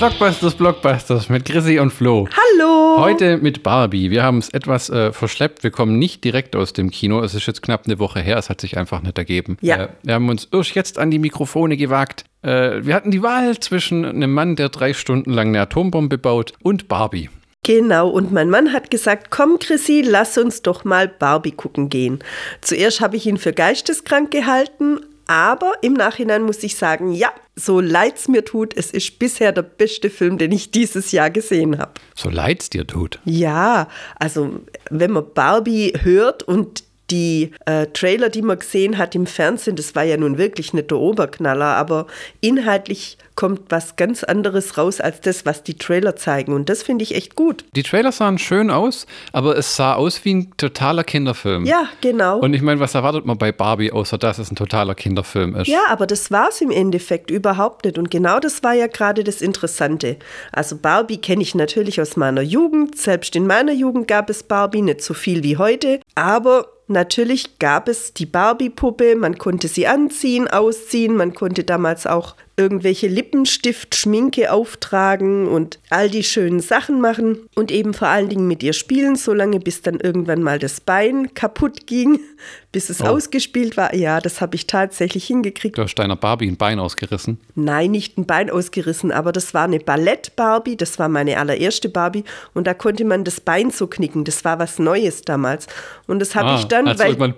Blockbusters, Blockbusters mit Chrissy und Flo. Hallo! Heute mit Barbie. Wir haben es etwas äh, verschleppt. Wir kommen nicht direkt aus dem Kino. Es ist jetzt knapp eine Woche her. Es hat sich einfach nicht ergeben. Ja. Äh, wir haben uns erst jetzt an die Mikrofone gewagt. Äh, wir hatten die Wahl zwischen einem Mann, der drei Stunden lang eine Atombombe baut, und Barbie. Genau, und mein Mann hat gesagt, komm Chrissy, lass uns doch mal Barbie gucken gehen. Zuerst habe ich ihn für geisteskrank gehalten, aber im Nachhinein muss ich sagen, ja, so leid's mir tut, es ist bisher der beste Film, den ich dieses Jahr gesehen habe. So leid's dir tut. Ja, also wenn man Barbie hört und die äh, Trailer, die man gesehen hat im Fernsehen, das war ja nun wirklich nicht der Oberknaller, aber inhaltlich kommt was ganz anderes raus als das, was die Trailer zeigen. Und das finde ich echt gut. Die Trailer sahen schön aus, aber es sah aus wie ein totaler Kinderfilm. Ja, genau. Und ich meine, was erwartet man bei Barbie, außer dass es ein totaler Kinderfilm ist? Ja, aber das war es im Endeffekt überhaupt nicht. Und genau das war ja gerade das Interessante. Also Barbie kenne ich natürlich aus meiner Jugend. Selbst in meiner Jugend gab es Barbie, nicht so viel wie heute. Aber Natürlich gab es die Barbie-Puppe, man konnte sie anziehen, ausziehen, man konnte damals auch irgendwelche Lippenstift, Schminke auftragen und all die schönen Sachen machen und eben vor allen Dingen mit ihr spielen, solange bis dann irgendwann mal das Bein kaputt ging, bis es Oh. ausgespielt war. Ja, das habe ich tatsächlich hingekriegt. Du hast deiner Barbie ein Bein ausgerissen. Nein, nicht ein Bein ausgerissen, aber das war eine Ballett-Barbie, das war meine allererste Barbie und da konnte man das Bein so knicken. Das war was Neues damals. Und das habe ich dann, weil.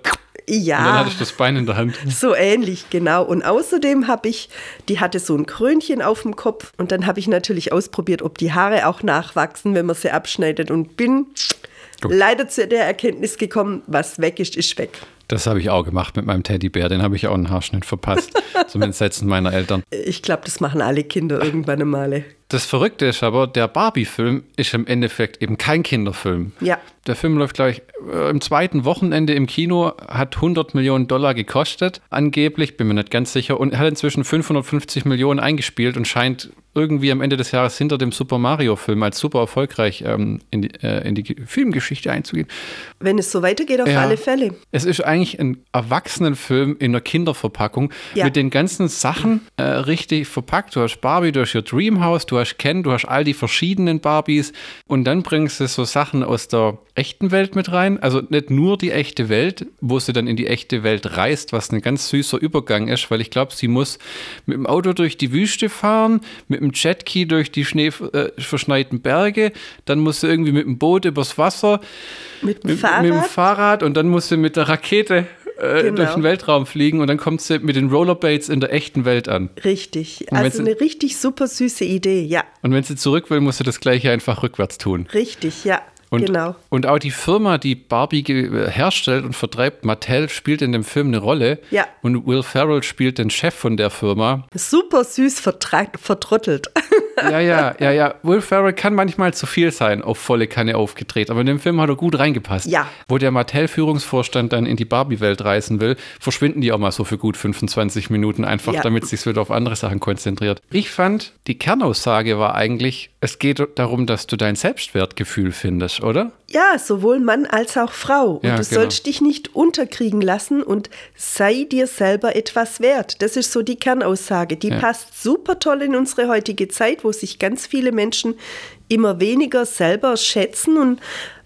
Irgendwann- Und dann ja. hatte ich das Bein in der Hand. So ähnlich, genau. Und außerdem habe ich, die hatte so ein Krönchen auf dem Kopf und dann habe ich natürlich ausprobiert, ob die Haare auch nachwachsen, wenn man sie abschneidet und bin Gut. leider zu der Erkenntnis gekommen, was weg ist, ist weg. Das habe ich auch gemacht mit meinem Teddybär. Den habe ich auch einen Haarschnitt verpasst. Zumindest setzen meiner Eltern. Ich glaube, das machen alle Kinder irgendwann einmal. Das Verrückte ist aber, der Barbie-Film ist im Endeffekt eben kein Kinderfilm. Ja. Der Film läuft, glaube ich, äh, im zweiten Wochenende im Kino, hat 100 Millionen Dollar gekostet, angeblich, bin mir nicht ganz sicher, und hat inzwischen 550 Millionen eingespielt und scheint irgendwie am Ende des Jahres hinter dem Super Mario-Film als super erfolgreich ähm, in, die, äh, in die Filmgeschichte einzugehen. Wenn es so weitergeht, auf Ja. alle Fälle. Es ist eigentlich ein Erwachsenenfilm in einer Kinderverpackung Ja. mit den ganzen Sachen äh, richtig verpackt. Du hast Barbie, du hast your Dreamhouse, du hast Ken, du hast all die verschiedenen Barbies und dann bringst du so Sachen aus der echten Welt mit rein. Also nicht nur die echte Welt, wo sie dann in die echte Welt reist, was ein ganz süßer Übergang ist, weil ich glaube, sie muss mit dem Auto durch die Wüste fahren, mit dem Jetski durch die schneeverschneiten Berge, dann muss sie irgendwie mit dem Boot übers Wasser Mit dem mit, Fahrrad. mit dem Fahrrad und dann muss sie mit der Rakete äh, Genau. durch den Weltraum fliegen und dann kommt sie mit den Rollerblades in der echten Welt an. Richtig. Und Also eine richtig super süße Idee. Ja, Und wenn sie zurück will, muss sie das gleiche einfach rückwärts tun. richtig, ja. Und, genau. und auch die Firma, die Barbie ge- herstellt und vertreibt, Mattel, spielt in dem Film eine Rolle. Ja. Und Will Ferrell spielt den Chef von der Firma. Super süß vertrottelt. Ja, ja, ja, ja. Will Ferrell kann manchmal zu viel sein, auf volle Kanne aufgedreht. Aber in dem Film hat er gut reingepasst. Ja. Wo der Mattel-Führungsvorstand dann in die Barbie-Welt reisen will, verschwinden die auch mal so für gut 25 Minuten, einfach Ja. damit sich wieder auf andere Sachen konzentriert. Ich fand, die Kernaussage war eigentlich, es geht darum, dass du dein Selbstwertgefühl findest, oder? Ja, sowohl Mann als auch Frau. Und Ja, du genau. sollst dich nicht unterkriegen lassen und sei dir selber etwas wert. Das ist so die Kernaussage. Die Ja. passt super toll in unsere heutige Zeit, wo sich ganz viele Menschen immer weniger selber schätzen. Und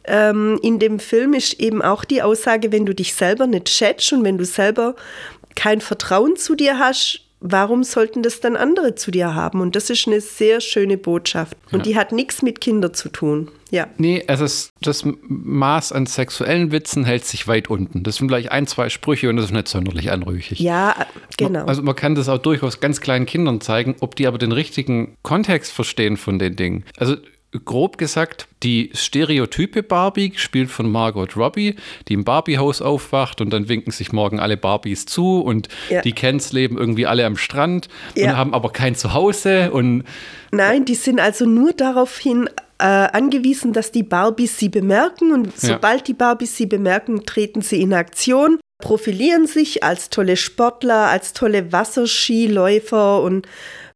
ähm, in dem Film ist eben auch die Aussage, wenn du dich selber nicht schätzt und wenn du selber kein Vertrauen zu dir hast, warum sollten das dann andere zu dir haben? Und das ist eine sehr schöne Botschaft. Und Ja. die hat nichts mit Kindern zu tun. Ja. Nee, also es, das Maß an sexuellen Witzen hält sich weit unten. Das sind vielleicht ein, zwei Sprüche und das ist nicht sonderlich anrüchig. Ja, genau. Also man kann das auch durchaus ganz kleinen Kindern zeigen, ob die aber den richtigen Kontext verstehen von den Dingen. Also grob gesagt, die stereotype Barbie, gespielt von Margot Robbie, die im Barbiehaus aufwacht und dann winken sich morgen alle Barbies zu und Ja. die Kens leben irgendwie alle am Strand Ja. und haben aber kein Zuhause und Nein, die sind also nur darauf hin äh, angewiesen, dass die Barbies sie bemerken und Ja. sobald die Barbies sie bemerken, treten sie in Aktion, profilieren sich als tolle Sportler, als tolle Wasserskiläufer und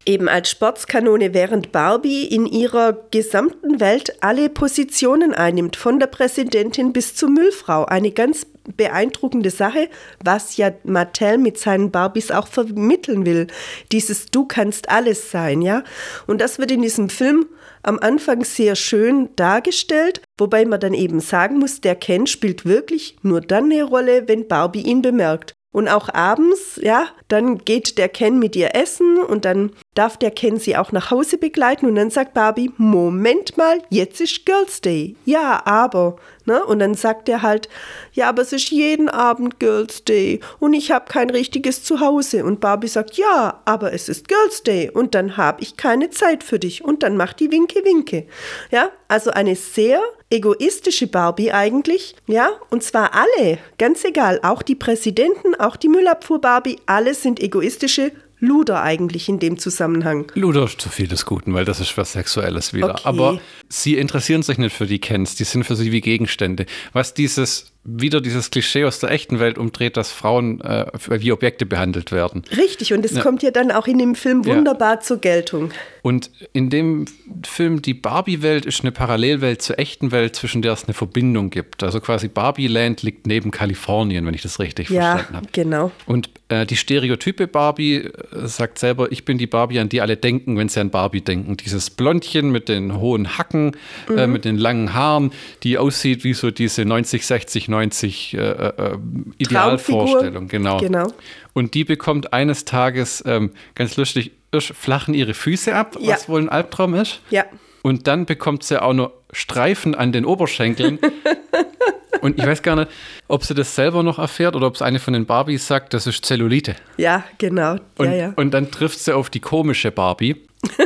eben als Sportskanone, während Barbie in ihrer gesamten Welt alle Positionen einnimmt, von der Präsidentin bis zur Müllfrau. Eine ganz beeindruckende Sache, was ja Mattel mit seinen Barbies auch vermitteln will. Dieses Du kannst alles sein, ja. Und das wird in diesem Film am Anfang sehr schön dargestellt, wobei man dann eben sagen muss, der Ken spielt wirklich nur dann eine Rolle, wenn Barbie ihn bemerkt. Und auch abends, ja, dann geht der Ken mit ihr essen und dann darf der Ken sie auch nach Hause begleiten und dann sagt Barbie, Moment mal, jetzt ist Girls Day. Ja, aber, ne? Und dann sagt er halt, ja, aber es ist jeden Abend Girls Day und ich habe kein richtiges Zuhause. Und Barbie sagt, ja, aber es ist Girls Day und dann habe ich keine Zeit für dich. Und dann macht die Winke, Winke. Ja, also eine sehr egoistische Barbie eigentlich, ja, und zwar alle, ganz egal, auch die Präsidenten, auch die Müllabfuhr Barbie, alle sind egoistische Luder eigentlich in dem Zusammenhang. Luder ist zu viel des Guten, weil das ist was Sexuelles wieder. Okay. Aber sie interessieren sich nicht für die Kens, die sind für sie wie Gegenstände. Was dieses wieder dieses Klischee aus der echten Welt umdreht, dass Frauen äh, wie Objekte behandelt werden. Richtig, und es Ja. kommt ja dann auch in dem Film Ja. wunderbar zur Geltung. Und in dem Film Die Barbie-Welt ist eine Parallelwelt zur echten Welt, zwischen der es eine Verbindung gibt. Also quasi Barbie-Land liegt neben Kalifornien, wenn ich das richtig Ja, verstanden habe. genau. Und äh, die Stereotype Barbie äh, sagt selber, ich bin die Barbie, an die alle denken, wenn sie an Barbie denken. Dieses Blondchen mit den hohen Hacken, äh, Mhm. mit den langen Haaren, die aussieht wie so diese 90, 60, 90 äh, äh, Idealvorstellung. Genau. Genau. Und die bekommt eines Tages, ähm, ganz lustig, flachen ihre Füße ab, Ja. was wohl ein Albtraum ist. Ja. Und dann bekommt sie auch noch Streifen an den Oberschenkeln. Und ich weiß gar nicht, ob sie das selber noch erfährt oder ob es eine von den Barbies sagt, das ist Zellulite. Ja, genau. Und, ja, ja. und dann trifft sie auf die komische Barbie.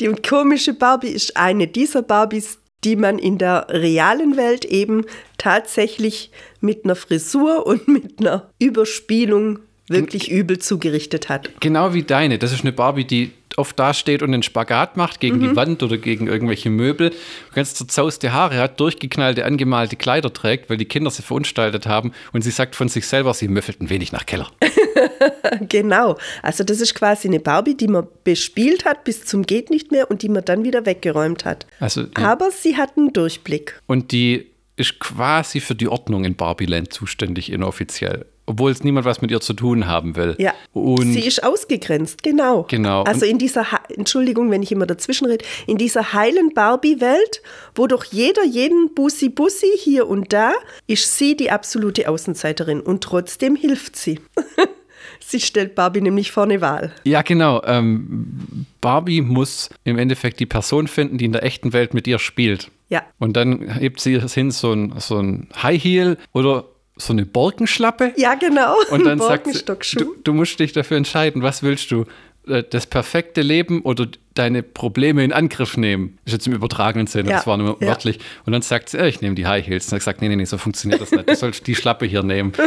Die komische Barbie ist eine dieser Barbies, die man in der realen Welt eben tatsächlich mit einer Frisur und mit einer Überspielung wirklich übel zugerichtet hat. Genau wie deine. Das ist eine Barbie, die oft da steht und einen Spagat macht gegen Mhm. die Wand oder gegen irgendwelche Möbel. Ganz zerzauste Haare hat, durchgeknallte, angemalte Kleider trägt, weil die Kinder sie verunstaltet haben. Und sie sagt von sich selber, sie müffelt ein wenig nach Keller. Genau. Also das ist quasi eine Barbie, die man bespielt hat bis zum geht nicht mehr und die man dann wieder weggeräumt hat. Also, ja. Aber sie hat einen Durchblick. Und die ist quasi für die Ordnung in Barbieland zuständig, inoffiziell. Obwohl es niemand was mit ihr zu tun haben will. Ja. Und sie ist ausgegrenzt, genau. Genau. Also in dieser, Entschuldigung, wenn ich immer dazwischen rede, in dieser heilen Barbie-Welt, wo doch jeder jeden Bussi-Bussi hier und da, ist sie die absolute Außenseiterin und trotzdem hilft sie. sie stellt Barbie nämlich vor eine Wahl. Ja, genau. Ähm, Barbie muss im Endeffekt die Person finden, die in der echten Welt mit ihr spielt. Ja. Und dann hebt sie es hin, so ein, so ein High Heel oder so eine Borkenschlappe. Ja, genau. Und dann sagt sie, Birkenstockschuh. du, du musst dich dafür entscheiden, was willst du? Äh, Das perfekte Leben oder deine Probleme in Angriff nehmen? Ist jetzt im übertragenen Sinne, Ja, das war nur ja. wörtlich. Und dann sagt sie, ich nehme die High Heels. Und dann sagt, nee, nee, nee, so funktioniert das nicht. Du sollst die Schlappe hier nehmen.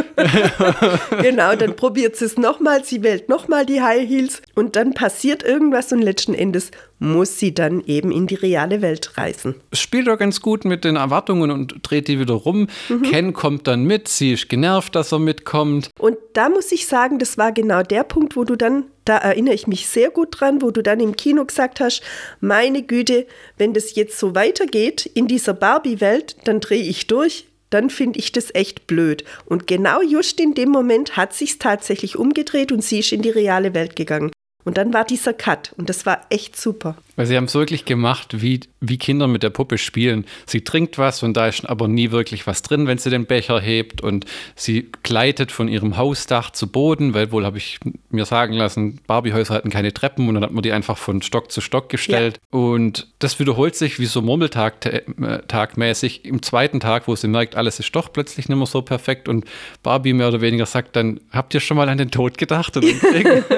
Genau, dann probiert sie es nochmal, sie wählt nochmal die High Heels und dann passiert irgendwas und letzten Endes muss sie dann eben in die reale Welt reisen. Es spielt doch ganz gut mit den Erwartungen und dreht die wieder rum. Mhm. Ken kommt dann mit, sie ist genervt, dass er mitkommt. Und da muss ich sagen, das war genau der Punkt, wo du dann, da erinnere ich mich sehr gut dran, wo du dann im Kino gesagt hast, meine Güte, wenn das jetzt so weitergeht in dieser Barbie-Welt, dann drehe ich durch. Dann finde ich das echt blöd. Und genau just in dem Moment hat sich's tatsächlich umgedreht und sie ist in die reale Welt gegangen. Und dann war dieser Cut und das war echt super. Weil sie haben es wirklich gemacht, wie, wie Kinder mit der Puppe spielen. Sie trinkt was und da ist aber nie wirklich was drin, wenn sie den Becher hebt. Und sie gleitet von ihrem Hausdach zu Boden, weil wohl habe ich mir sagen lassen, Barbiehäuser hatten keine Treppen und dann hat man die einfach von Stock zu Stock gestellt. Und das wiederholt sich wie so Murmeltag-tagmäßig im zweiten Tag, wo sie merkt, alles ist doch plötzlich nicht mehr so perfekt. Und Barbie mehr oder weniger sagt dann, habt ihr schon mal an den Tod gedacht? Und dann kriegen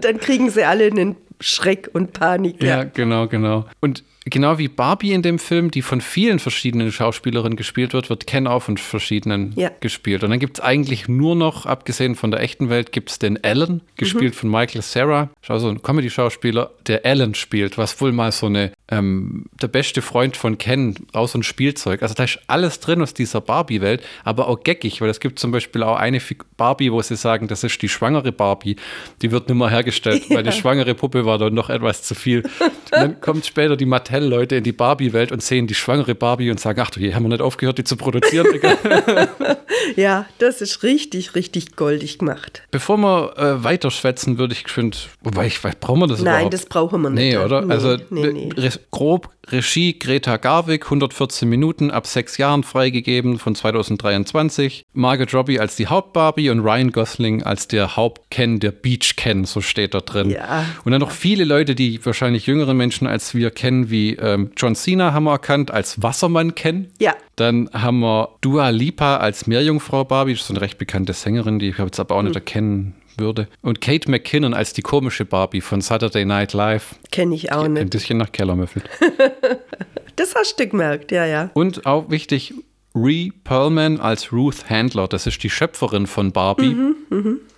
Dann kriegen sie alle einen Schreck und Panik. Ja, genau, genau. Und genau wie Barbie in dem Film, die von vielen verschiedenen Schauspielerinnen gespielt wird, wird Ken auch von verschiedenen Ja. gespielt. Und dann gibt es eigentlich nur noch, abgesehen von der echten Welt, gibt es den Alan, gespielt von Michael Sarah. Also ein Comedy-Schauspieler, der Alan spielt, was wohl mal so eine, ähm, der beste Freund von Ken, aus so ein Spielzeug. Also da ist alles drin aus dieser Barbie-Welt, aber auch geckig, weil es gibt zum Beispiel auch eine Barbie, wo sie sagen, das ist die schwangere Barbie. Die wird nicht mehr hergestellt, weil die schwangere Puppe war dann noch etwas zu viel. Und dann kommt später die Mattel Mattel-Leute in die Barbie-Welt und sehen die schwangere Barbie und sagen, ach du, hier haben wir nicht aufgehört, die zu produzieren. ja, das ist richtig, richtig goldig gemacht. Bevor wir äh, weiterschwätzen, würde ich geschwind, wobei ich weiß, brauchen wir das Nein, überhaupt? das brauchen wir nicht. Nee, oder? Nee, also nee, nee. Re grob Regie Greta Garwig, 114 Minuten, ab sechs Jahren freigegeben von 2023. Margot Robbie als die Haupt-Barbie und Ryan Gosling als der Haupt-Ken, der Beach-Ken, so steht da drin. Ja. Und dann noch viele Leute, die wahrscheinlich jüngere Menschen als wir kennen, wie ähm, John Cena haben wir erkannt, als Wassermann kennen. Ja. Dann haben wir Dua Lipa als Meerjungfrau Barbie, das ist eine recht bekannte Sängerin, die ich jetzt aber auch Hm. nicht erkennen würde. Und Kate McKinnon als die komische Barbie von Saturday Night Live. Kenne ich auch Ein nicht. bisschen nach Kellermüffel. Das hast du gemerkt, ja, ja. Und auch wichtig, Ree Perlman als Ruth Handler. Das ist die Schöpferin von Barbie.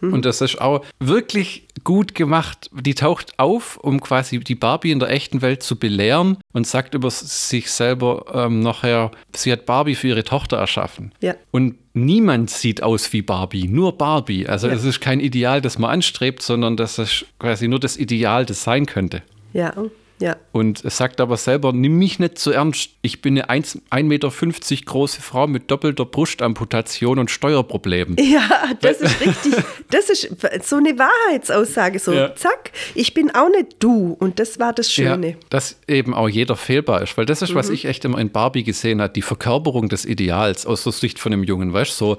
Und das ist auch wirklich gut gemacht. Die taucht auf, um quasi die Barbie in der echten Welt zu belehren und sagt über sich selber ähm, nachher, sie hat Barbie für ihre Tochter erschaffen. Ja. Und niemand sieht aus wie Barbie, nur Barbie. Also Ja. es ist kein Ideal, das man anstrebt, sondern das ist quasi nur das Ideal, das sein könnte. Ja, ja. Und es sagt aber selber, nimm mich nicht zu ernst. Ich bin eine 1 1,50 Meter große Frau mit doppelter Brusamputation und Steuerproblemen. Ja, das ist richtig. Das ist so eine Wahrheitsaussage. So, Ja. zack, ich bin auch nicht du. Und das war das Schöne. Ja, dass eben auch jeder fehlbar ist, weil das ist, was Mhm. ich echt immer in Barbie gesehen habe, die Verkörperung des Ideals aus der Sicht von einem Jungen, weißt du, so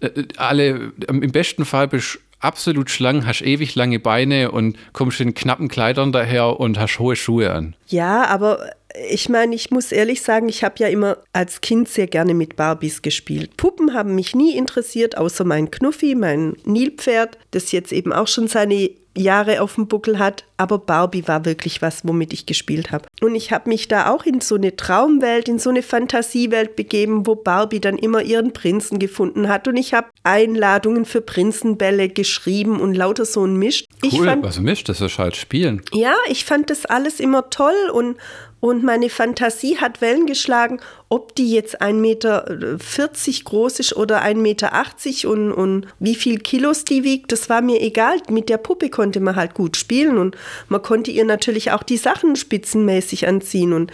äh, alle, ähm, im besten Fall bist absolut schlank, hast ewig lange Beine und kommst in knappen Kleidern daher und hast hohe Schuhe an. Ja, aber ich meine, ich muss ehrlich sagen, ich habe ja immer als Kind sehr gerne mit Barbies gespielt. Puppen haben mich nie interessiert, außer mein Knuffi, mein Nilpferd, das jetzt eben auch schon seine Jahre auf dem Buckel hat. Aber Barbie war wirklich was, womit ich gespielt habe. Und ich habe mich da auch in so eine Traumwelt, in so eine Fantasiewelt begeben, wo Barbie dann immer ihren Prinzen gefunden hat. Und ich habe Einladungen für Prinzenbälle geschrieben und lauter so ein Mist. Ich Cool, fand, was mischt, das ist halt Spielen. ja, ich fand das alles immer toll und, und meine Fantasie hat Wellen geschlagen, ob die jetzt 1,40 Meter groß ist oder 1,80 Meter und, und wie viel Kilos die wiegt, das war mir egal. Mit der Puppe konnte man halt gut spielen und man konnte ihr natürlich auch die Sachen spitzenmäßig anziehen und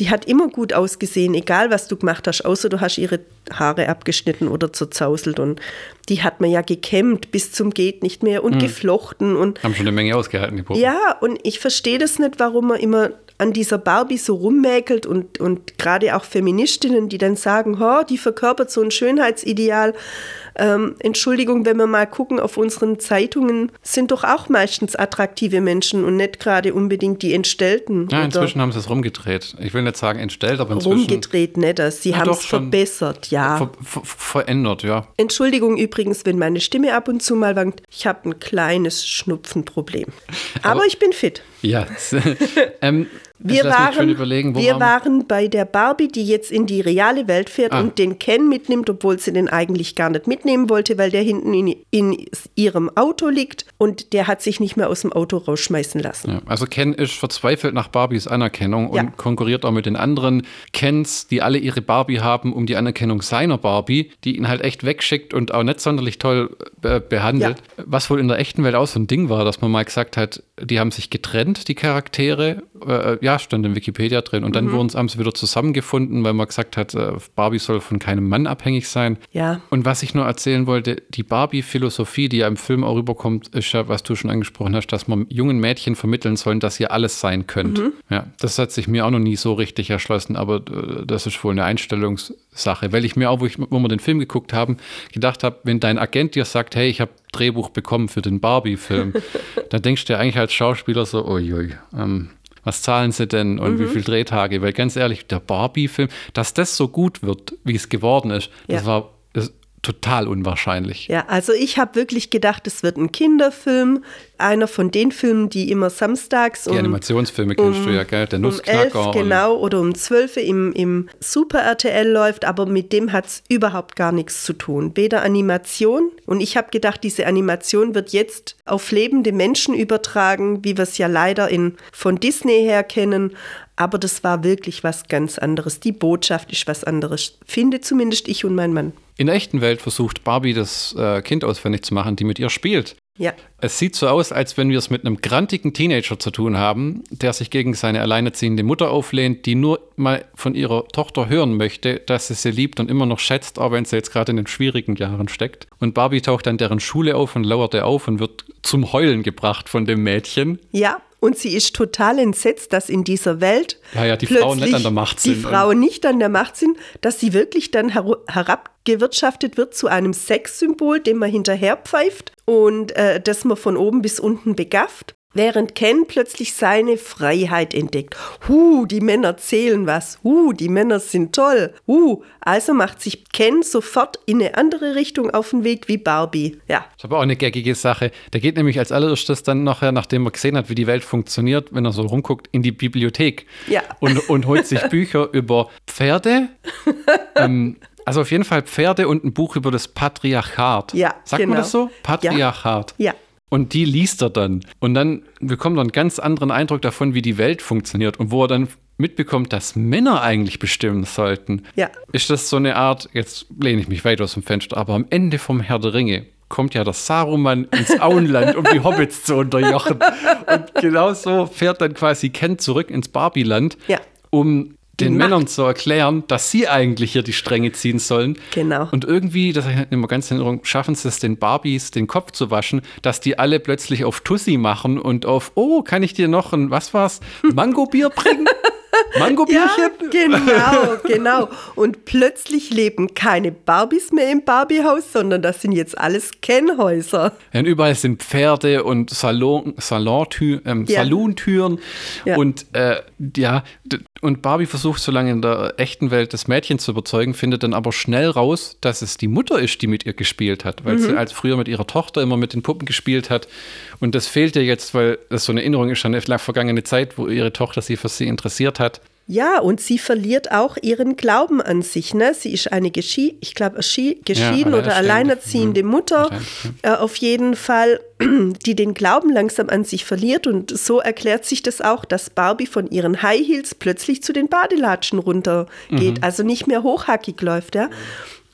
die hat immer gut ausgesehen, egal was du gemacht hast, außer du hast ihre Haare abgeschnitten oder zerzauselt und die hat man ja gekämmt bis zum geht nicht mehr und geflochten und Haben schon eine Menge ausgehalten, die Puppen. ja, und ich verstehe das nicht, warum man immer an dieser Barbie so rummäkelt und, und gerade auch Feministinnen, die dann sagen, oh, die verkörpert so ein Schönheitsideal. Ähm, Entschuldigung, wenn wir mal gucken auf unseren Zeitungen, sind doch auch meistens attraktive Menschen und nicht gerade unbedingt die Entstellten. Ja, inzwischen haben sie es rumgedreht. Ich will nicht sagen entstellt, aber inzwischen rumgedreht, nicht das. Sie haben es verbessert, ja. ver ver verändert, ja. Entschuldigung übrigens, wenn meine Stimme ab und zu mal wankt. Ich habe ein kleines Schnupfenproblem. Aber ich bin fit. Ja. ähm, Wir, waren, wir waren bei der Barbie, die jetzt in die reale Welt fährt Ah. und den Ken mitnimmt, obwohl sie den eigentlich gar nicht mitnehmen wollte, weil der hinten in, in ihrem Auto liegt und der hat sich nicht mehr aus dem Auto rausschmeißen lassen. Ja, also Ken ist verzweifelt nach Barbies Anerkennung und Ja. konkurriert auch mit den anderen Kens, die alle ihre Barbie haben, um die Anerkennung seiner Barbie, die ihn halt echt wegschickt und auch nicht sonderlich toll äh, behandelt. Was wohl in der echten Welt auch so ein Ding war, dass man mal gesagt hat, die haben sich getrennt, die Charaktere. Äh, ja, stand in Wikipedia drin. Und dann Mhm. wurden sie wieder zusammengefunden, weil man gesagt hat, äh, Barbie soll von keinem Mann abhängig sein. Ja. Und was ich nur erzählen wollte, die Barbie-Philosophie, die ja im Film auch rüberkommt, ist ja, was du schon angesprochen hast, dass man jungen Mädchen vermitteln sollen, dass ihr alles sein könnt. Ja, das hat sich mir auch noch nie so richtig erschlossen, aber äh, das ist wohl eine Einstellungssache, weil ich mir auch, wo, ich, wo wir den Film geguckt haben, gedacht habe, wenn dein Agent dir sagt, hey, ich habe Drehbuch bekommen für den Barbie-Film, dann denkst du dir eigentlich als Schauspieler so, uiui, ähm, was zahlen sie denn und wie viele Drehtage? Weil ganz ehrlich, der Barbie-Film, dass das so gut wird, wie es geworden ist, das Ja. war das total unwahrscheinlich. Ja, also ich habe wirklich gedacht, es wird ein Kinderfilm, einer von den Filmen, die immer samstags Die um, Animationsfilme kennst du ja, gell? Der um 11 Nussknacker. und- genau oder um 12 im, im Super RTL läuft, aber mit dem hat es überhaupt gar nichts zu tun. Weder Animation und ich habe gedacht, diese Animation wird jetzt auf lebende Menschen übertragen, wie wir es ja leider in, von Disney her kennen. Aber das war wirklich was ganz anderes. Die Botschaft ist was anderes. Finde zumindest ich und mein Mann. In der echten Welt versucht Barbie das äh, Kind ausfindig zu machen, die mit ihr spielt. Ja. Es sieht so aus, als wenn wir es mit einem grantigen Teenager zu tun haben, der sich gegen seine alleinerziehende Mutter auflehnt, die nur mal von ihrer Tochter hören möchte, dass sie sie liebt und immer noch schätzt, auch wenn sie jetzt gerade in den schwierigen Jahren steckt. Und Barbie taucht an deren Schule auf und lauert er auf und wird zum Heulen gebracht von dem Mädchen. Ja, und sie ist total entsetzt, dass in dieser Welt Ja, ja, die Frauen nicht an der Macht die sind. Frauen nicht an der Macht sind, dass sie wirklich dann her herabgewirtschaftet wird zu einem Sexsymbol, dem man hinterher pfeift und äh, das man von oben bis unten begafft. Während Ken plötzlich seine Freiheit entdeckt. Huh, die Männer zählen was. Huh, die Männer sind toll. Huh, also macht sich Ken sofort in eine andere Richtung auf den Weg wie Barbie. Ja, Das ist aber auch eine gaggige Sache. Der geht nämlich als allererstes dann nachher, nachdem er gesehen hat, wie die Welt funktioniert, wenn er so rumguckt, in die Bibliothek Ja. und, und holt sich Bücher über Pferde. ähm, also auf jeden Fall Pferde und ein Buch über das Patriarchat. Ja, Sagt man genau. das so? Patriarchat. ja. Und die liest er dann. Und dann bekommt er einen ganz anderen Eindruck davon, wie die Welt funktioniert. Und wo er dann mitbekommt, dass Männer eigentlich bestimmen sollten. Ja. Ist das so eine Art, jetzt lehne ich mich weit aus dem Fenster, aber am Ende vom Herr der Ringe kommt ja der Saruman ins Auenland, um die Hobbits zu unterjochen. Und genauso fährt dann quasi Ken zurück ins Barbieland, Ja. um den Macht. Männern zu erklären, dass sie eigentlich hier die Stränge ziehen sollen. Genau. Und irgendwie, das habe ich immer ganz in Erinnerung, schaffen sie es den Barbies den Kopf zu waschen, dass die alle plötzlich auf Tussi machen und auf, oh, kann ich dir noch ein, was war's, Mangobier bringen? Ja, Mangobierchen? genau, genau. Und plötzlich leben keine Barbies mehr im Barbiehaus, sondern das sind jetzt alles Kennhäuser. Ja, und überall sind Pferde und Salon, Salontür, ähm, Ja. Salontüren. Ja. Und äh, ja, und Barbie versucht so lange in der echten Welt das Mädchen zu überzeugen, findet dann aber schnell raus, dass es die Mutter ist, die mit ihr gespielt hat, weil Mhm. sie als früher mit ihrer Tochter immer mit den Puppen gespielt hat. Und das fehlt ihr jetzt, weil das so eine Erinnerung ist an eine vergangene Zeit, wo ihre Tochter sie für sie interessiert hat. Ja, und sie verliert auch ihren Glauben an sich. Ne? Sie ist eine Geschi ich glaube, geschieden oder alleinerstehende. alleinerziehende Mhm. Mutter. Äh, auf jeden Fall, die den Glauben langsam an sich verliert. Und so erklärt sich das auch, dass Barbie von ihren High Heels plötzlich zu den Badelatschen runtergeht. Mhm. Also nicht mehr hochhackig läuft. Ja?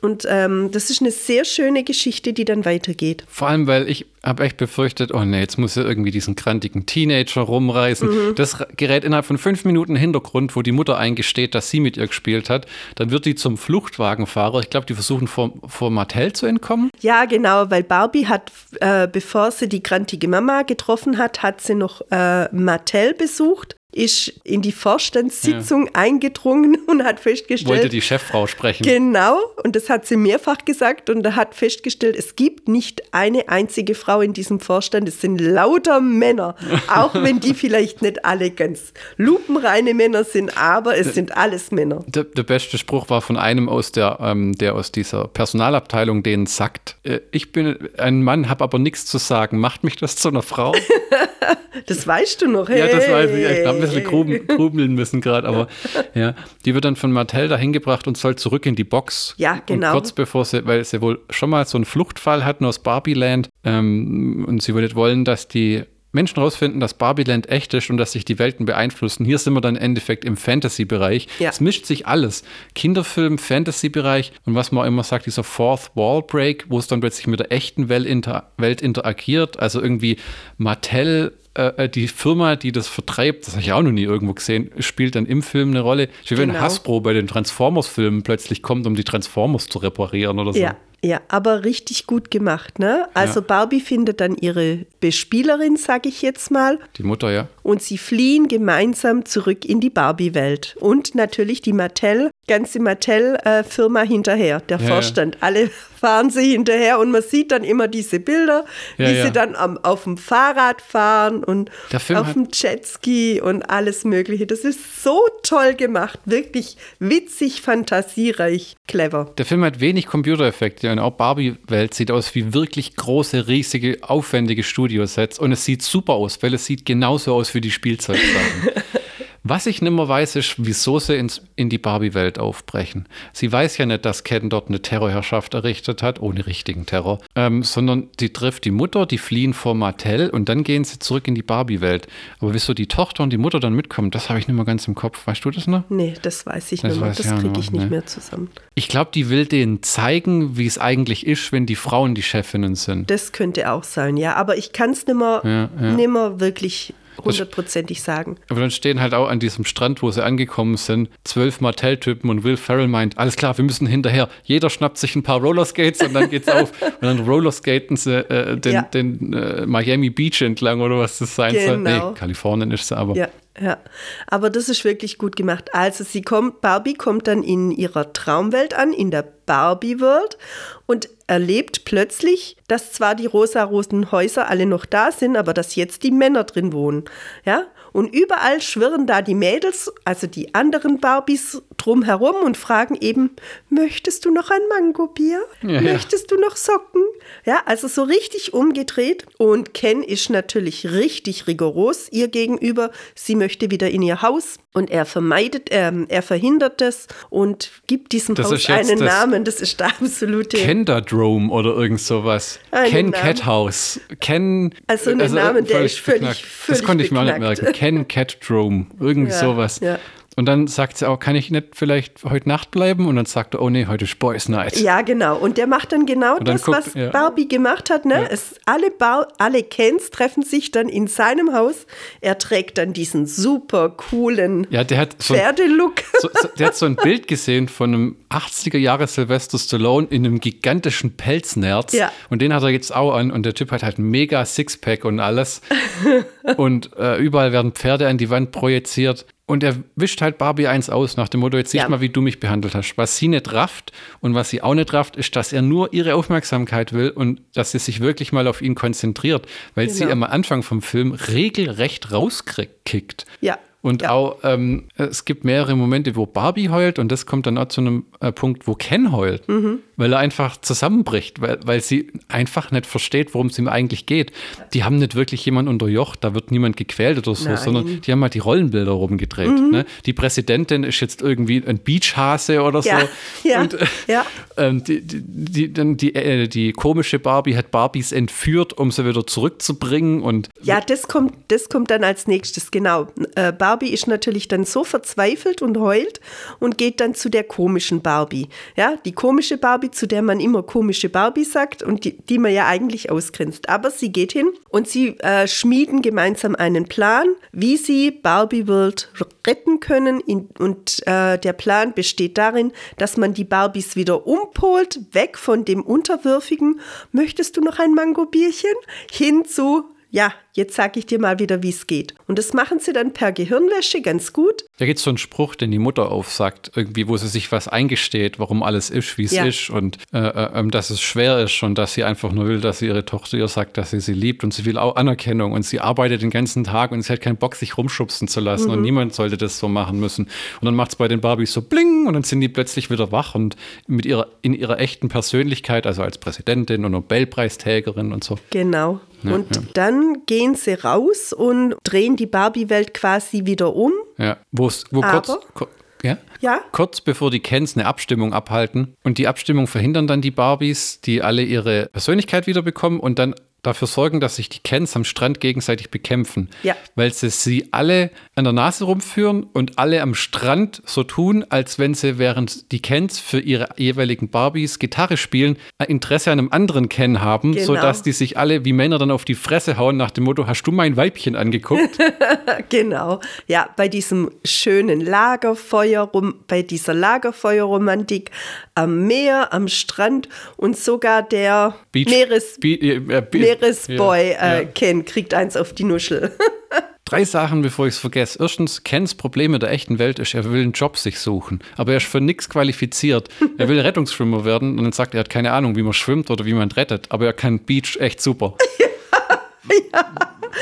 Und ähm, das ist eine sehr schöne Geschichte, die dann weitergeht. Vor allem, weil ich habe echt befürchtet, oh nee, jetzt muss er irgendwie diesen krantigen Teenager rumreißen. Mhm. Das gerät innerhalb von fünf Minuten Hintergrund, wo die Mutter eingesteht, dass sie mit ihr gespielt hat. Dann wird die zum Fluchtwagenfahrer. Ich glaube, die versuchen vor, vor Mattel zu entkommen. Ja, genau, weil Barbie hat, äh, bevor sie die grantige Mama getroffen hat, hat sie noch äh, Mattel besucht, ist in die Vorstandssitzung eingedrungen und hat festgestellt, Wollte die Cheffrau sprechen. Genau, und das hat sie mehrfach gesagt und er hat festgestellt, es gibt nicht eine einzige Frau in diesem Vorstand, es sind lauter Männer, auch wenn die vielleicht nicht alle ganz lupenreine Männer sind, aber es sind alles Männer. Der, der beste Spruch war von einem aus der, ähm, der aus dieser Personalabteilung, denen sagt, äh, ich bin ein Mann, habe aber nichts zu sagen. Macht mich das zu einer Frau? Das weißt du noch, hey. Ja, das weiß ich. Ich habe ein bisschen grubeln, grubeln müssen gerade, aber ja, die wird dann von Mattel dahin gebracht und soll zurück in die Box. Ja, genau. Und kurz bevor sie, weil sie wohl schon mal so einen Fluchtfall hatten aus Barbieland ähm, und sie würde wollen, dass die Menschen rausfinden, dass Barbieland echt ist und dass sich die Welten beeinflussen. Hier sind wir dann im Endeffekt im Fantasy-Bereich. Ja. Es mischt sich alles. Kinderfilm, Fantasy-Bereich und was man auch immer sagt, dieser Fourth Wall Break, wo es dann plötzlich mit der echten Welt, inter Welt interagiert. Also irgendwie Mattel, äh, die Firma, die das vertreibt, das habe ich auch noch nie irgendwo gesehen, spielt dann im Film eine Rolle. Wie wenn Genau. Hasbro bei den Transformers-Filmen plötzlich kommt, um die Transformers zu reparieren oder so. Ja, ja, aber richtig gut gemacht, ne? Also Ja. Barbie findet dann ihre Bespielerin, sag ich jetzt mal, Die Mutter, ja. und sie fliehen gemeinsam zurück in die Barbie-Welt. Und natürlich die Mattel, ganze Mattel-Firma hinterher, der Ja, Vorstand. Alle fahren sie hinterher und man sieht dann immer diese Bilder, Ja, wie ja. sie dann am, auf dem Fahrrad fahren und auf dem Jetski und alles Mögliche. Das ist so toll gemacht, wirklich witzig, fantasiereich, clever. Der Film hat wenig Computereffekte und auch Barbie-Welt sieht aus wie wirklich große, riesige, aufwendige Studiosets und es sieht super aus, weil es sieht genauso aus wie die Spielzeugsachen. Was ich nimmer weiß, ist, wieso sie ins, in die Barbie-Welt aufbrechen. Sie weiß ja nicht, dass Ken dort eine Terrorherrschaft errichtet hat, ohne richtigen Terror, ähm, sondern sie trifft die Mutter, die fliehen vor Mattel und dann gehen sie zurück in die Barbie-Welt. Aber wieso die Tochter und die Mutter dann mitkommen, das habe ich nicht mehr ganz im Kopf. Weißt du das noch? Nee, das weiß ich Das nicht mehr. Das auch kriege ich nicht nee. mehr zusammen. Ich glaube, die will denen zeigen, wie es eigentlich ist, wenn die Frauen die Chefinnen sind. Das könnte auch sein, ja. Aber ich kann es nicht mehr, Ja, ja. nimmer wirklich hundertprozentig sagen. Aber dann stehen halt auch an diesem Strand, wo sie angekommen sind, zwölf Martell-Typen und Will Ferrell meint, alles klar, wir müssen hinterher. Jeder schnappt sich ein paar Rollerskates und dann geht's auf. Und dann rollerskaten sie äh, den, Ja. den äh, Miami Beach entlang oder was das sein soll. Genau. Nee, Kalifornien ist sie aber. Ja, ja. Aber das ist wirklich gut gemacht. Also sie kommt, Barbie kommt dann in ihrer Traumwelt an, in der Barbie World und erlebt plötzlich, dass zwar die rosa-roten Häuser alle noch da sind, aber dass jetzt die Männer drin wohnen. Ja? Und überall schwirren da die Mädels, also die anderen Barbies, drumherum und fragen eben, möchtest du noch ein Mangobier? Ja, ja. Möchtest du noch Socken? Ja, also so richtig umgedreht. Und Ken ist natürlich richtig rigoros ihr gegenüber. Sie möchte wieder in ihr Haus und er vermeidet, ähm, er verhindert es und gibt diesem Das Haus einen das- Namen. Das ist der absolute. Kendadrome oder irgend sowas. Einen Ken Namen. Cat House. Ken. Also einen Namen, der ist völlig- völlig Das konnte ich mir auch nicht merken. Ken Cat Drome. Irgendwie Ja, sowas. ja. Und dann sagt sie auch, kann ich nicht vielleicht heute Nacht bleiben? Und dann sagt er, oh nee, heute ist Boys Night. Ja, genau. Und der macht dann genau dann das, guckt- was ja. Barbie gemacht hat. Ne? Ja. Es, alle, Bar alle Kens treffen sich dann in seinem Haus. Er trägt dann diesen super coolen Ja, der hat so ein Pferdelook. so, so, der hat so ein Bild gesehen von einem 80er Jahre Sylvester Stallone in einem gigantischen Pelznerz. Ja. Und den hat er jetzt auch an. Und der Typ hat halt mega Sixpack und alles. und äh, überall werden Pferde an die Wand projiziert. Und er wischt halt Barbie eins aus, nach dem Motto, jetzt sieh Ja. ich mal, wie du mich behandelt hast. Was sie nicht rafft und was sie auch nicht rafft, ist, dass er nur ihre Aufmerksamkeit will und dass sie sich wirklich mal auf ihn konzentriert, weil sie Genau. am Anfang vom Film regelrecht rauskickt. Ja. Und ja. auch, ähm, es gibt mehrere Momente, wo Barbie heult und das kommt dann auch zu einem äh, Punkt, wo Ken heult, Mhm. weil er einfach zusammenbricht, weil, weil sie einfach nicht versteht, worum es ihm eigentlich geht. Die haben nicht wirklich jemanden unterjocht, da wird niemand gequält oder so, Nein. Mhm. sondern die haben halt die Rollenbilder rumgedreht. Ne? Die Präsidentin ist jetzt irgendwie ein Beachhase oder so. Ja, ja, Und äh, ja. ähm, die, die, die, die, äh, die komische Barbie hat Barbies entführt, um sie wieder zurückzubringen und Ja, das kommt, das kommt dann als nächstes, genau. Äh, Barbie ist natürlich dann so verzweifelt und heult und geht dann zu der komischen Barbie. Ja, die komische Barbie, zu der man immer komische Barbie sagt und die, die man ja eigentlich ausgrenzt. Aber sie geht hin und sie äh, schmieden gemeinsam einen Plan, wie sie Barbie World retten können. In, und äh, der Plan besteht darin, dass man die Barbies wieder umpolt, weg von dem Unterwürfigen. Möchtest du noch ein Mangobierchen? Hin zu ja, jetzt sage ich dir mal wieder, wie es geht. Und das machen sie dann per Gehirnwäsche ganz gut. Da gibt es so einen Spruch, den die Mutter aufsagt, irgendwie, wo sie sich was eingesteht, warum alles ist, wie es Ja. ist und äh, äh, ähm, dass es schwer ist und dass sie einfach nur will, dass sie ihre Tochter ihr sagt, dass sie sie liebt und sie will auch Anerkennung und sie arbeitet den ganzen Tag und sie hat keinen Bock, sich rumschubsen zu lassen Mhm. und niemand sollte das so machen müssen. Und dann macht es bei den Barbies so bling und dann sind die plötzlich wieder wach und mit ihrer, in ihrer echten Persönlichkeit, also als Präsidentin und Nobelpreisträgerin und so. Genau. Ja, und ja. dann gehen sie raus und drehen die Barbie-Welt quasi wieder um. Ja, wo's, wo kurz, kur- ja? Ja. kurz bevor die Kens eine Abstimmung abhalten und die Abstimmung verhindern dann die Barbies, die alle ihre Persönlichkeit wiederbekommen und dann dafür sorgen, dass sich die Kens am Strand gegenseitig bekämpfen. Ja. Weil sie sie alle an der Nase rumführen und alle am Strand so tun, als wenn sie, während die Kens für ihre jeweiligen Barbies Gitarre spielen, ein Interesse an einem anderen Ken haben, Genau. sodass die sich alle wie Männer dann auf die Fresse hauen nach dem Motto, hast du mein Weibchen angeguckt? Genau. Ja, bei diesem schönen Lagerfeuer, rum, bei dieser Lagerfeuerromantik am Meer, am Strand und sogar der Beach- Meeres, Be äh, äh, Be- Meeresboy Ja, äh, ja. Ken kriegt eins auf die Nuschel. Drei Sachen, bevor ich es vergesse. Erstens, Kens Problem in der echten Welt ist, er will einen Job sich suchen. Aber er ist für nichts qualifiziert. Er will Rettungsschwimmer werden und dann sagt er, er hat keine Ahnung, wie man schwimmt oder wie man rettet. Aber er kann Beach echt super.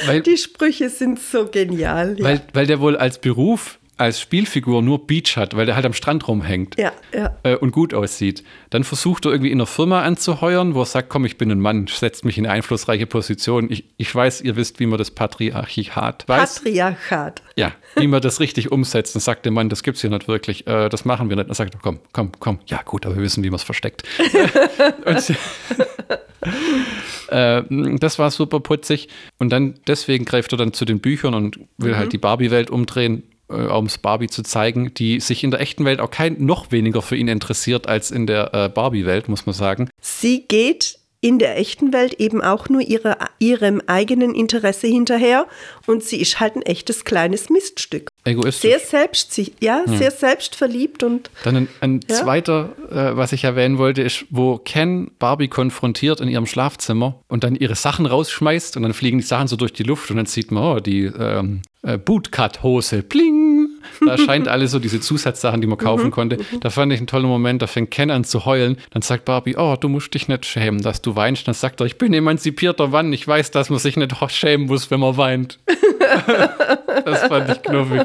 Weil, Die Sprüche sind so genial. Ja. weil, weil der wohl als Beruf als Spielfigur nur Beach hat, weil der halt am Strand rumhängt Ja, ja. äh, und gut aussieht. Dann versucht er irgendwie in einer Firma anzuheuern, wo er sagt, komm, ich bin ein Mann, setzt mich in eine einflussreiche Position. Ich, ich weiß, ihr wisst, wie man das Patriarchat weiß. Patriarchat. ja, wie man das richtig umsetzt. Dann sagt der Mann, das gibt's hier nicht wirklich, äh, das machen wir nicht. Dann sagt er, komm, komm, komm, ja gut, aber wir wissen, wie man es versteckt. und, äh, das war super putzig. Und dann, deswegen greift er dann zu den Büchern und will halt die Barbie-Welt umdrehen, äh, um es Barbie zu zeigen, die sich in der echten Welt auch kein noch weniger für ihn interessiert als in der äh, Barbie-Welt, muss man sagen. Sie geht in der echten Welt eben auch nur ihre, ihrem eigenen Interesse hinterher und sie ist halt ein echtes kleines Miststück. Egoistisch. Sehr selbst, ja, sehr selbstverliebt und Dann ein, ein Ja. zweiter, äh, was ich erwähnen wollte, ist, wo Ken Barbie konfrontiert in ihrem Schlafzimmer und dann ihre Sachen rausschmeißt und dann fliegen die Sachen so durch die Luft und dann sieht man, oh, die ähm, äh, Bootcut-Hose, pling. Da erscheint alles so diese Zusatzsachen, die man kaufen konnte. Da fand ich einen tollen Moment, da fängt Ken an zu heulen. Dann sagt Barbie, oh, du musst dich nicht schämen, dass du weinst. Dann sagt er, ich bin emanzipierter Mann, ich weiß, dass man sich nicht schämen muss, wenn man weint. das fand ich knuffig.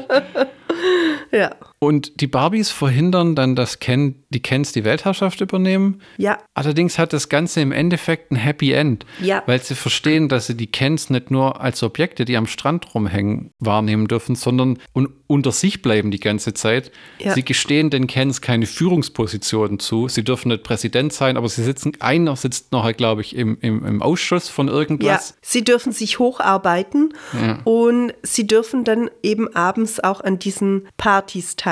ja, Und die Barbies verhindern dann, dass Ken, die Kens die Weltherrschaft übernehmen. ja, Allerdings hat das Ganze im Endeffekt ein Happy End, Ja. weil sie verstehen, dass sie die Kens nicht nur als Objekte, die am Strand rumhängen, wahrnehmen dürfen, sondern un unter sich bleiben die ganze Zeit. Ja. Sie gestehen den Kens keine Führungspositionen zu. Sie dürfen nicht Präsident sein, aber sie sitzen, einer sitzt nachher, glaube ich, im, im, im Ausschuss von ja. irgendwas. Sie dürfen sich hocharbeiten und sie dürfen dann eben abends auch an diesen Partys teilnehmen.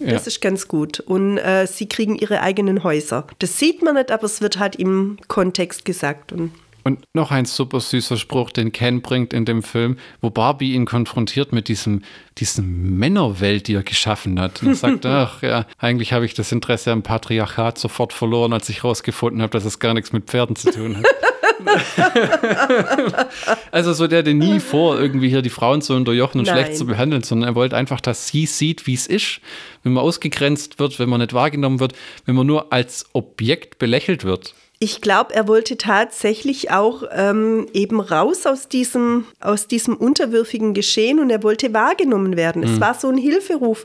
Das Ja. ist ganz gut. Und äh, sie kriegen ihre eigenen Häuser. Das sieht man nicht, aber es wird halt im Kontext gesagt. Und Und noch ein super süßer Spruch, den Ken bringt in dem Film, wo Barbie ihn konfrontiert mit diesem, diesem Männerwelt, die er geschaffen hat. Und er sagt, ach ja, eigentlich habe ich das Interesse am Patriarchat sofort verloren, als ich herausgefunden habe, dass es gar nichts mit Pferden zu tun hat. also so der hatte nie vor, irgendwie hier die Frauen zu unterjochen und Nein. schlecht zu behandeln, sondern er wollte einfach, dass sie sieht, wie es ist, wenn man ausgegrenzt wird, wenn man nicht wahrgenommen wird, wenn man nur als Objekt belächelt wird. Ich glaube, er wollte tatsächlich auch ähm, eben raus aus diesem, aus diesem unterwürfigen Geschehen und er wollte wahrgenommen werden. Es war so ein Hilferuf.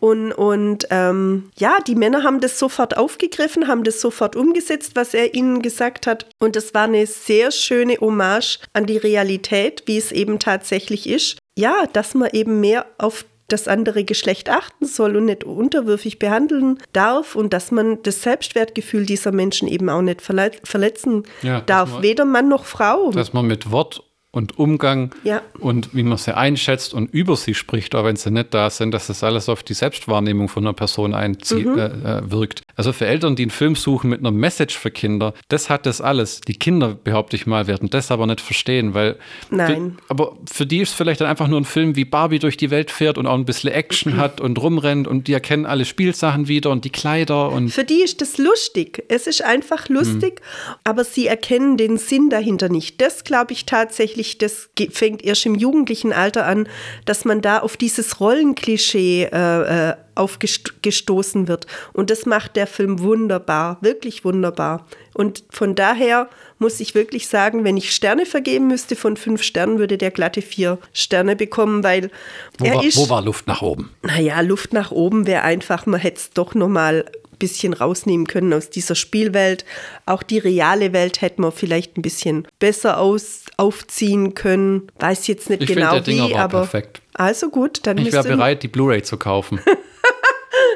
Und, und ähm, ja, die Männer haben das sofort aufgegriffen, haben das sofort umgesetzt, was er ihnen gesagt hat. Und das war eine sehr schöne Hommage an die Realität, wie es eben tatsächlich ist. Ja, dass man eben mehr auf das andere Geschlecht achten soll und nicht unterwürfig behandeln darf und dass man das Selbstwertgefühl dieser Menschen eben auch nicht verle verletzen Ja, darf, weder Mann noch Frau. dass man mit Wort und Umgang Ja. und wie man sie einschätzt und über sie spricht, auch wenn sie nicht da sind, dass das alles auf die Selbstwahrnehmung von einer Person einwirkt. Mhm. Äh, äh, wirkt. also für Eltern, die einen Film suchen mit einer Message für Kinder, das hat das alles. Die Kinder, behaupte ich mal, werden das aber nicht verstehen, weil. Nein. aber für die ist es vielleicht dann einfach nur ein Film, wie Barbie durch die Welt fährt und auch ein bisschen Action hat und rumrennt und die erkennen alle Spielsachen wieder und die Kleider und. Für die ist das lustig. Es ist einfach lustig, aber sie erkennen den Sinn dahinter nicht. Das glaube ich tatsächlich, das ge- fängt erst im jugendlichen Alter an, dass man da auf dieses Rollenklischee äh, äh, aufgestoßen wird. Und das macht der Film wunderbar, wirklich wunderbar. Und von daher muss ich wirklich sagen, wenn ich Sterne vergeben müsste von fünf Sternen, würde der glatte vier Sterne bekommen, weil Wo, er war, ist. wo war Luft nach oben? Naja, Luft nach oben wäre einfach, man hätte es doch nochmal bisschen rausnehmen können aus dieser Spielwelt. Auch die reale Welt hätte man vielleicht ein bisschen besser aus, aufziehen können. Weiß jetzt nicht Ich genau der Dinger wie, war aber. perfekt. Also gut, dann Ich wäre bereit, die Blu-ray zu kaufen.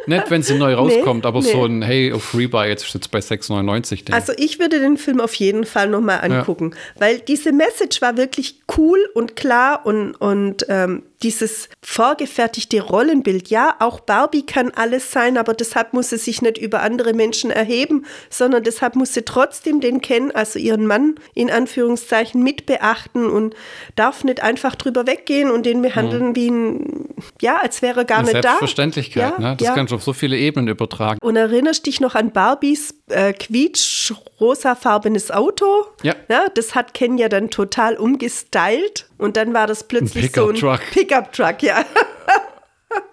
Nicht, wenn sie neu rauskommt, aber nee. so ein Hey auf Rebuy, jetzt steht es bei 6,99. Ding. Also ich würde den Film auf jeden Fall nochmal angucken, weil diese Message war wirklich cool und klar und, und ähm, dieses vorgefertigte Rollenbild, ja, auch Barbie kann alles sein, aber deshalb muss sie sich nicht über andere Menschen erheben, sondern deshalb muss sie trotzdem den Ken, also ihren Mann in Anführungszeichen, mit beachten und darf nicht einfach drüber weggehen und den behandeln wie ein, ja, als wäre er gar Eine nicht da. Selbstverständlichkeit, Ja, ne? Das ja. kannst du auf so viele Ebenen übertragen. Und erinnerst dich noch an Barbies äh, quietsch-rosafarbenes Auto? Ja. Das hat Ken ja dann total umgestylt und dann war das plötzlich so ein. Pickup-Truck, ja.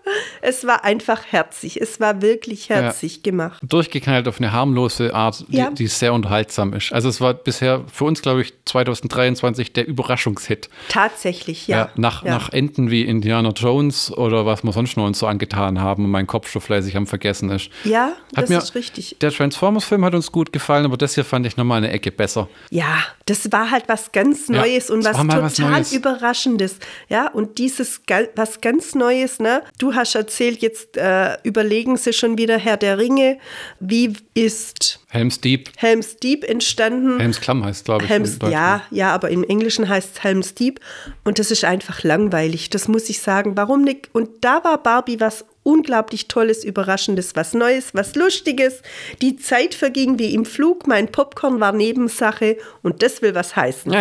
es war einfach herzig. Es war wirklich herzig ja. gemacht. Durchgeknallt auf eine harmlose Art, die, ja. die, sehr unterhaltsam ist. Also es war bisher für uns, glaube ich, 2023 der Überraschungshit. Tatsächlich, ja. ja nach, nach Enden wie Indiana Jones oder was wir sonst noch uns so angetan haben und mein Kopf schon fleißig am Vergessen ist. Ja, hat das mir, ist richtig. Der Transformers-Film hat uns gut gefallen, aber das hier fand ich nochmal eine Ecke besser. Ja, das war halt was ganz Neues und was total was Überraschendes. Ja, und dieses was ganz Neues, ne? Du hast erzählt, jetzt äh, überlegen sie schon wieder Herr der Ringe. Wie ist Helms Deep. Helms Deep entstanden. Helms Klamm heißt, glaube ich. Helms, ja, ja, aber im Englischen heißt es Helms Deep. Und das ist einfach langweilig, das muss ich sagen. Warum nicht? Und da war Barbie was unglaublich Tolles, Überraschendes, was Neues, was Lustiges. Die Zeit verging wie im Flug, mein Popcorn war Nebensache und das will was heißen.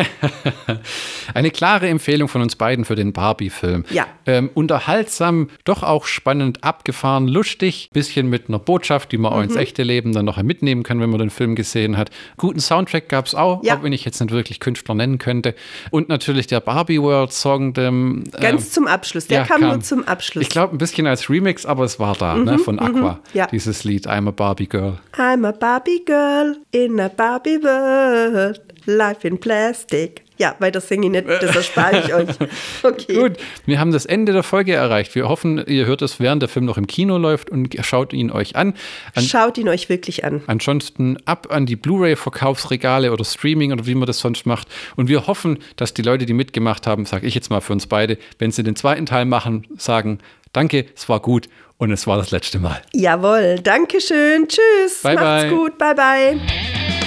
Eine klare Empfehlung von uns beiden für den Barbie-Film. Ja. Ähm, unterhaltsam, doch auch spannend, abgefahren, lustig, bisschen mit einer Botschaft, die man mhm. auch ins mhm. echte Leben dann noch mitnehmen kann, wenn man den Film gesehen hat. Guten Soundtrack gab es auch, ja. auch wenn ich jetzt nicht wirklich Künstler nennen könnte. Und natürlich der Barbie World Song. Dem, äh, Ganz zum Abschluss, der ja, kam, kam nur zum Abschluss. Ich glaube, ein bisschen als Remake Remix, aber es war da, ne, mhm, ne, von Aqua. Mhm, ja. Dieses Lied, I'm a Barbie Girl. I'm a Barbie Girl in a Barbie World. Life in Plastic. Ja, weiter singe ich nicht, das erspare ich euch. Okay. Gut, wir haben das Ende der Folge erreicht. Wir hoffen, ihr hört es, während der Film noch im Kino läuft und schaut ihn euch an. an schaut ihn euch wirklich an. Ansonsten ab an die Blu-ray-Verkaufsregale oder Streaming oder wie man das sonst macht. Und wir hoffen, dass die Leute, die mitgemacht haben, sage ich jetzt mal für uns beide, wenn sie den zweiten Teil machen, sagen, Danke, es war gut und es war das letzte Mal. Jawohl, Dankeschön. Tschüss. Bye, Macht's bye. gut. Bye, bye.